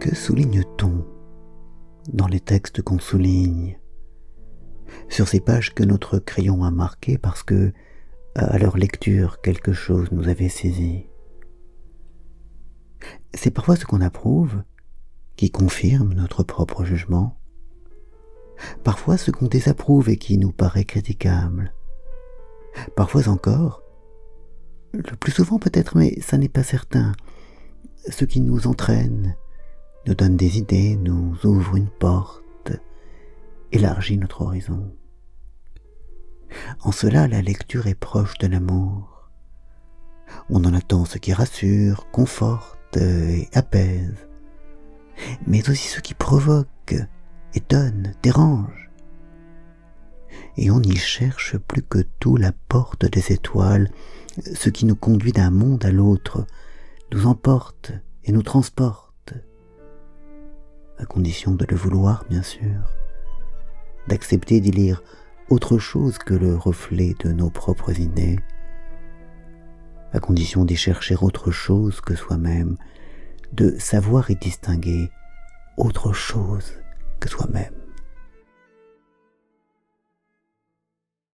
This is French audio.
Que souligne-t-on dans les textes qu'on souligne? Sur ces pages que notre crayon a marquées parce que, à leur lecture, quelque chose nous avait saisi. C'est parfois ce qu'on approuve qui confirme notre propre jugement, parfois ce qu'on désapprouve et qui nous paraît critiquable, parfois encore, le plus souvent peut-être, mais ça n'est pas certain, ce qui nous entraîne, nous donne des idées, nous ouvre une porte, élargit notre horizon. En cela, la lecture est proche de l'amour. On en attend ce qui rassure, conforte et apaise, mais aussi ce qui provoque, étonne, dérange. Et on y cherche plus que tout la porte des étoiles, ce qui nous conduit d'un monde à l'autre, nous emporte et nous transporte, à condition de le vouloir, bien sûr, d'accepter d'y lire autre chose que le reflet de nos propres idées, à condition d'y chercher autre chose que soi-même, de savoir y distinguer autre chose que soi-même.